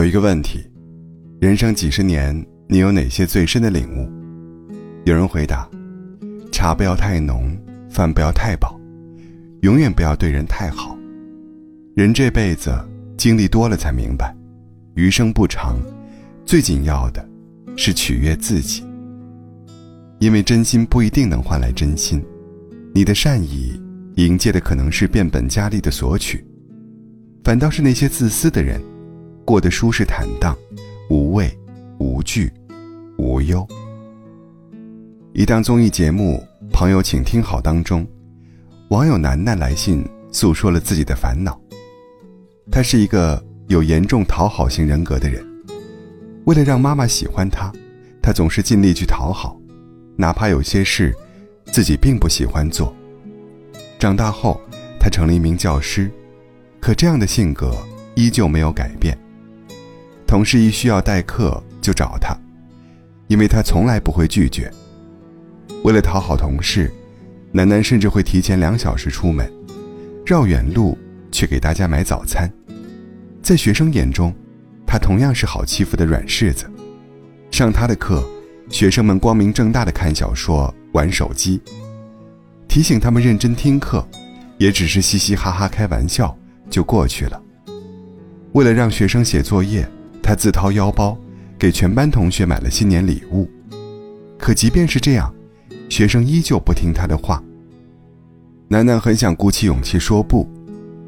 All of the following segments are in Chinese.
有一个问题：人生几十年，你有哪些最深的领悟？有人回答：茶不要太浓，饭不要太饱，永远不要对人太好。人这辈子经历多了才明白，余生不长，最紧要的是取悦自己。因为真心不一定能换来真心，你的善意迎接的可能是变本加厉的索取，反倒是那些自私的人，过得舒适坦荡，无畏、无惧、无忧。一档综艺节目《朋友，请听好》当中，网友楠楠来信诉说了自己的烦恼。他是一个有严重讨好型人格的人，为了让妈妈喜欢他，他总是尽力去讨好。哪怕有些事，自己并不喜欢做。长大后，他成了一名教师，可这样的性格依旧没有改变。同事一需要代课就找他，因为他从来不会拒绝。为了讨好同事，楠楠甚至会提前两小时出门，绕远路去给大家买早餐。在学生眼中，他同样是好欺负的软柿子。上他的课。学生们光明正大的看小说、玩手机，提醒他们认真听课，也只是嘻嘻哈哈开玩笑就过去了。为了让学生写作业，他自掏腰包给全班同学买了新年礼物。可即便是这样，学生依旧不听他的话。楠楠很想鼓起勇气说不，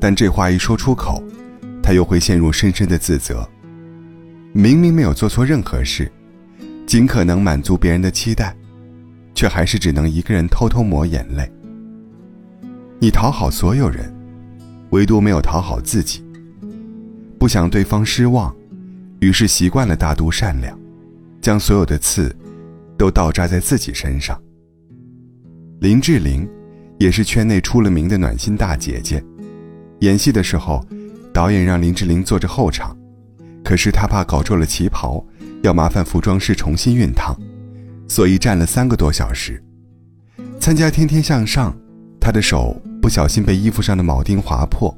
但这话一说出口，他又会陷入深深的自责。明明没有做错任何事。尽可能满足别人的期待，却还是只能一个人偷偷抹眼泪。你讨好所有人，唯独没有讨好自己。不想对方失望，于是习惯了大度善良，将所有的刺都倒扎在自己身上。林志玲也是圈内出了名的暖心大姐姐，演戏的时候，导演让林志玲坐着后场，可是她怕搞皱了旗袍。要麻烦服装师重新熨烫，所以站了三个多小时。参加《天天向上》，她的手不小心被衣服上的铆钉划破，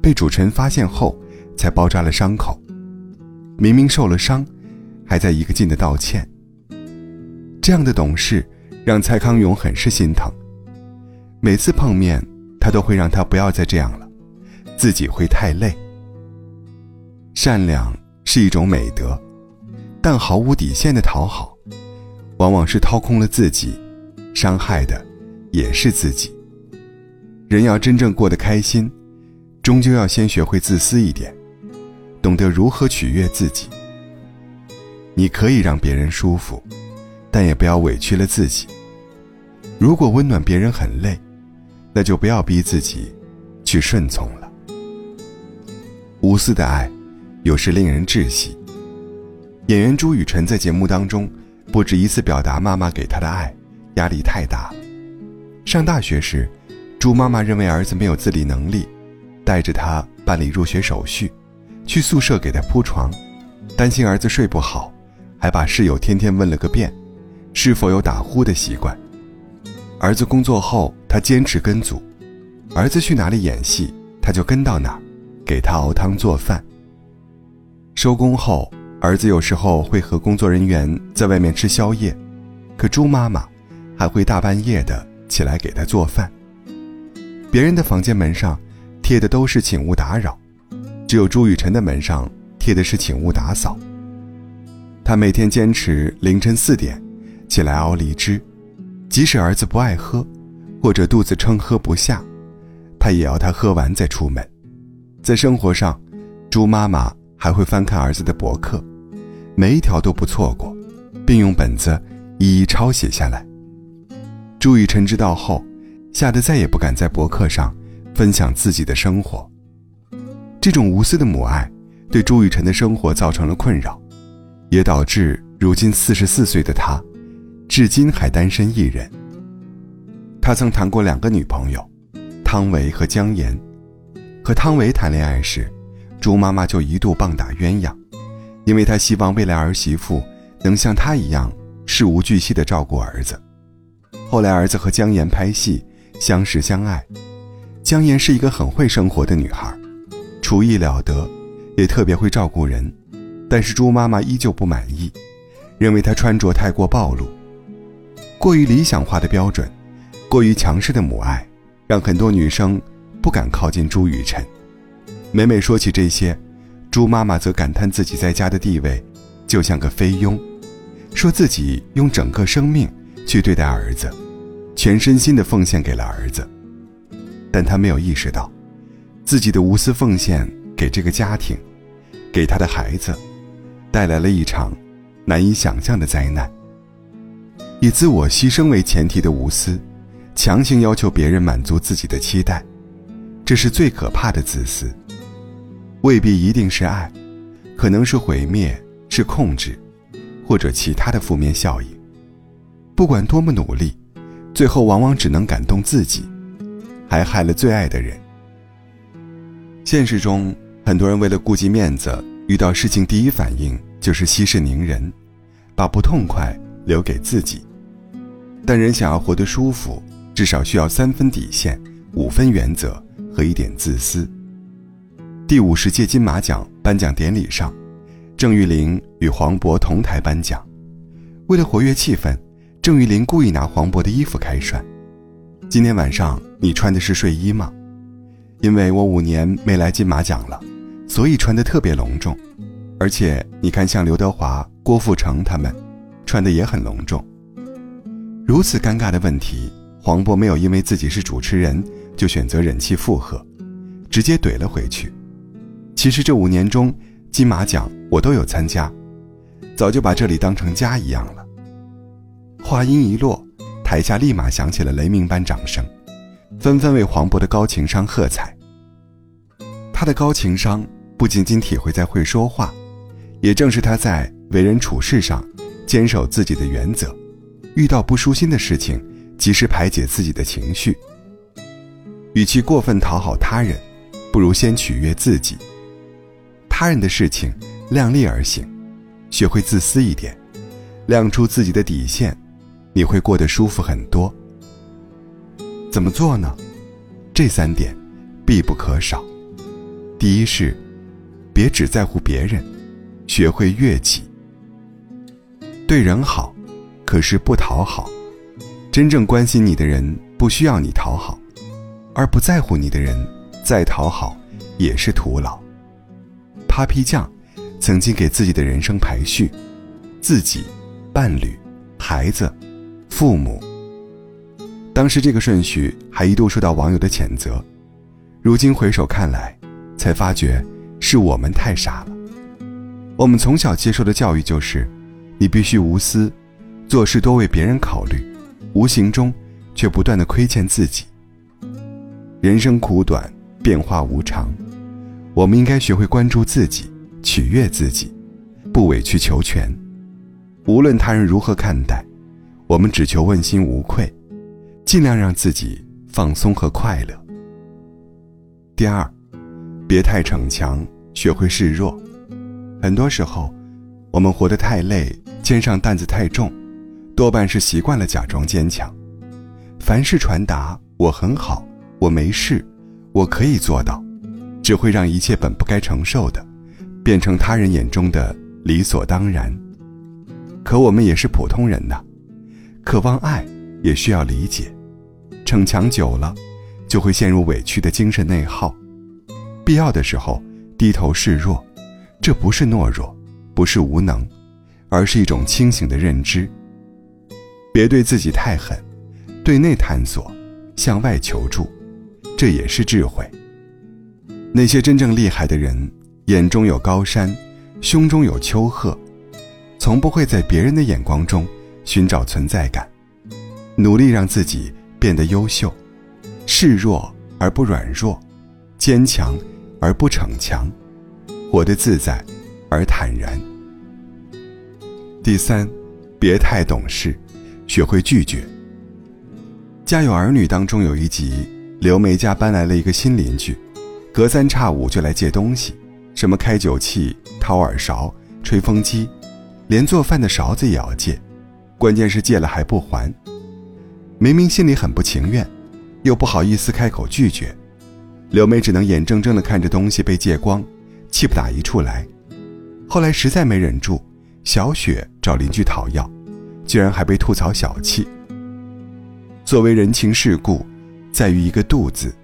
被主持人发现后才包扎了伤口。明明受了伤，还在一个劲的道歉。这样的懂事让蔡康永很是心疼。每次碰面，他都会让他不要再这样了，自己会太累。善良是一种美德。但毫无底线的讨好，往往是掏空了自己，伤害的也是自己。人要真正过得开心，终究要先学会自私一点，懂得如何取悦自己。你可以让别人舒服，但也不要委屈了自己。如果温暖别人很累，那就不要逼自己去顺从了。无私的爱，有时令人窒息。演员朱雨辰在节目当中不止一次表达妈妈给他的爱，压力太大。上大学时，朱妈妈认为儿子没有自理能力，带着他办理入学手续，去宿舍给他铺床，担心儿子睡不好，还把室友天天问了个遍，是否有打呼的习惯。儿子工作后，他坚持跟组，儿子去哪里演戏，他就跟到哪儿，给他熬汤做饭。收工后。儿子有时候会和工作人员在外面吃宵夜，可朱妈妈还会大半夜的起来给他做饭。别人的房间门上贴的都是“请勿打扰”，只有朱雨辰的门上贴的是“请勿打扫”。他每天坚持凌晨四点起来熬梨汁，即使儿子不爱喝，或者肚子撑喝不下，他也要他喝完再出门。在生活上，朱妈妈还会翻看儿子的博客。每一条都不错过，并用本子一一抄写下来。朱雨辰知道后，吓得再也不敢在博客上分享自己的生活。这种无私的母爱，对朱雨辰的生活造成了困扰，也导致如今四十四岁的他，至今还单身一人。他曾谈过两个女朋友，汤唯和姜妍。和汤唯谈恋爱时，朱妈妈就一度棒打鸳鸯。因为她希望未来儿媳妇能像她一样事无巨细地照顾儿子。后来儿子和姜妍拍戏，相识相爱。姜妍是一个很会生活的女孩，厨艺了得，也特别会照顾人。但是朱妈妈依旧不满意，认为她穿着太过暴露，过于理想化的标准，过于强势的母爱，让很多女生不敢靠近朱雨辰。每每说起这些，朱妈妈则感叹自己在家的地位，就像个菲佣，说自己用整个生命去对待儿子，全身心的奉献给了儿子。但她没有意识到，自己的无私奉献给这个家庭，给他的孩子。带来了一场难以想象的灾难。以自我牺牲为前提的无私，强行要求别人满足自己的期待，这是最可怕的自私。未必一定是爱，可能是毁灭，是控制，或者其他的负面效应。不管多么努力，最后往往只能感动自己，还害了最爱的人。现实中，很多人为了顾及面子。遇到事情，第一反应就是息事宁人，把不痛快留给自己。但人想要活得舒服，至少需要三分底线、五分原则和一点自私。第五十届金马奖颁奖典礼上，郑裕玲与黄渤同台颁奖。为了活跃气氛，郑裕玲故意拿黄渤的衣服开涮。今天晚上你穿的是睡衣吗？因为我五年没来金马奖了。所以穿得特别隆重，而且你看，像刘德华、郭富城他们，穿的也很隆重。如此尴尬的问题，黄渤没有因为自己是主持人就选择忍气附和，直接怼了回去。其实这五年中，金马奖我都有参加，早就把这里当成家一样了。话音一落，台下立马响起了雷鸣般掌声，纷纷为黄渤的高情商喝彩。他的高情商。不仅仅体会在会说话，也正是他在为人处事上坚守自己的原则，遇到不舒心的事情及时排解自己的情绪。与其过分讨好他人，不如先取悦自己。他人的事情量力而行，学会自私一点，亮出自己的底线，你会过得舒服很多。怎么做呢？这三点必不可少。第一是。别只在乎别人，学会悦己。对人好，可是不讨好。真正关心你的人不需要你讨好，而不在乎你的人再讨好也是徒劳。Papi 酱曾经给自己的人生排序：自己、伴侣、孩子、父母。当时这个顺序还一度受到网友的谴责，如今回首看来，才发觉。是我们太傻了。我们从小接受的教育就是，你必须无私，做事多为别人考虑，无形中却不断的亏欠自己。人生苦短，变化无常，我们应该学会关注自己，取悦自己，不委曲求全。无论他人如何看待，我们只求问心无愧，尽量让自己放松和快乐。第二。别太逞强，学会示弱。很多时候，我们活得太累，肩上担子太重，多半是习惯了假装坚强。凡事传达“我很好，我没事，我可以做到”，只会让一切本不该承受的，变成他人眼中的理所当然。可我们也是普通人呐，渴望爱，也需要理解。逞强久了，就会陷入委屈的精神内耗。必要的时候低头示弱，这不是懦弱，不是无能，而是一种清醒的认知。别对自己太狠，对内探索，向外求助，这也是智慧。那些真正厉害的人，眼中有高山，胸中有丘壑，从不会在别人的眼光中寻找存在感，努力让自己变得优秀，示弱而不软弱，坚强。而不逞强，活得自在而坦然。第三，别太懂事，学会拒绝。《家有儿女》当中有一集，刘梅家搬来了一个新邻居，隔三差五就来借东西，什么开酒器、掏耳勺、吹风机，连做饭的勺子也要借，关键是借了还不还。明明心里很不情愿，又不好意思开口拒绝。刘梅只能眼睁睁地看着东西被借光，气不打一处来。后来实在没忍住，小雪找邻居讨要，居然还被吐槽小气。作为人情世故，在于一个“度”字，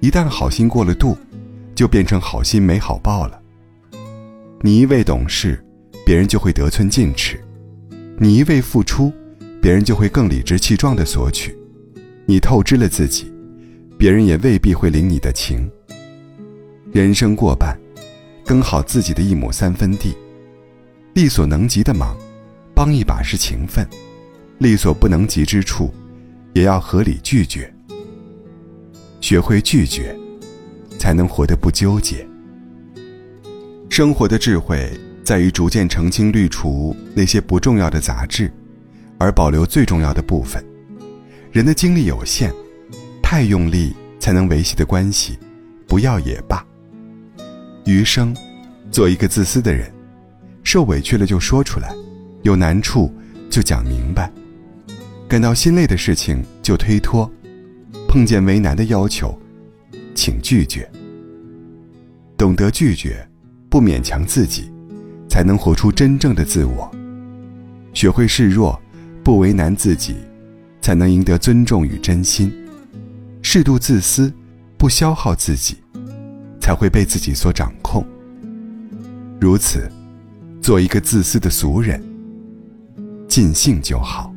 一旦好心过了度，就变成好心没好报了。你一味懂事，别人就会得寸进尺；你一味付出，别人就会更理直气壮地索取。你透支了自己，别人也未必会领你的情。人生过半。耕好自己的一亩三分地，力所能及的忙，帮一把是情分；力所不能及之处，也要合理拒绝。学会拒绝，才能活得不纠结。生活的智慧在于逐渐澄清、滤除那些不重要的杂质，而保留最重要的部分。人的精力有限，太用力才能维系的关系，不要也罢。余生，做一个自私的人，受委屈了就说出来，有难处就讲明白，感到心累的事情就推脱，碰见为难的要求，请拒绝。懂得拒绝，不勉强自己，才能活出真正的自我。学会示弱，不为难自己，才能赢得尊重与真心。适度自私，不消耗自己。才会被自己所掌控。如此，做一个自私的俗人，尽兴就好。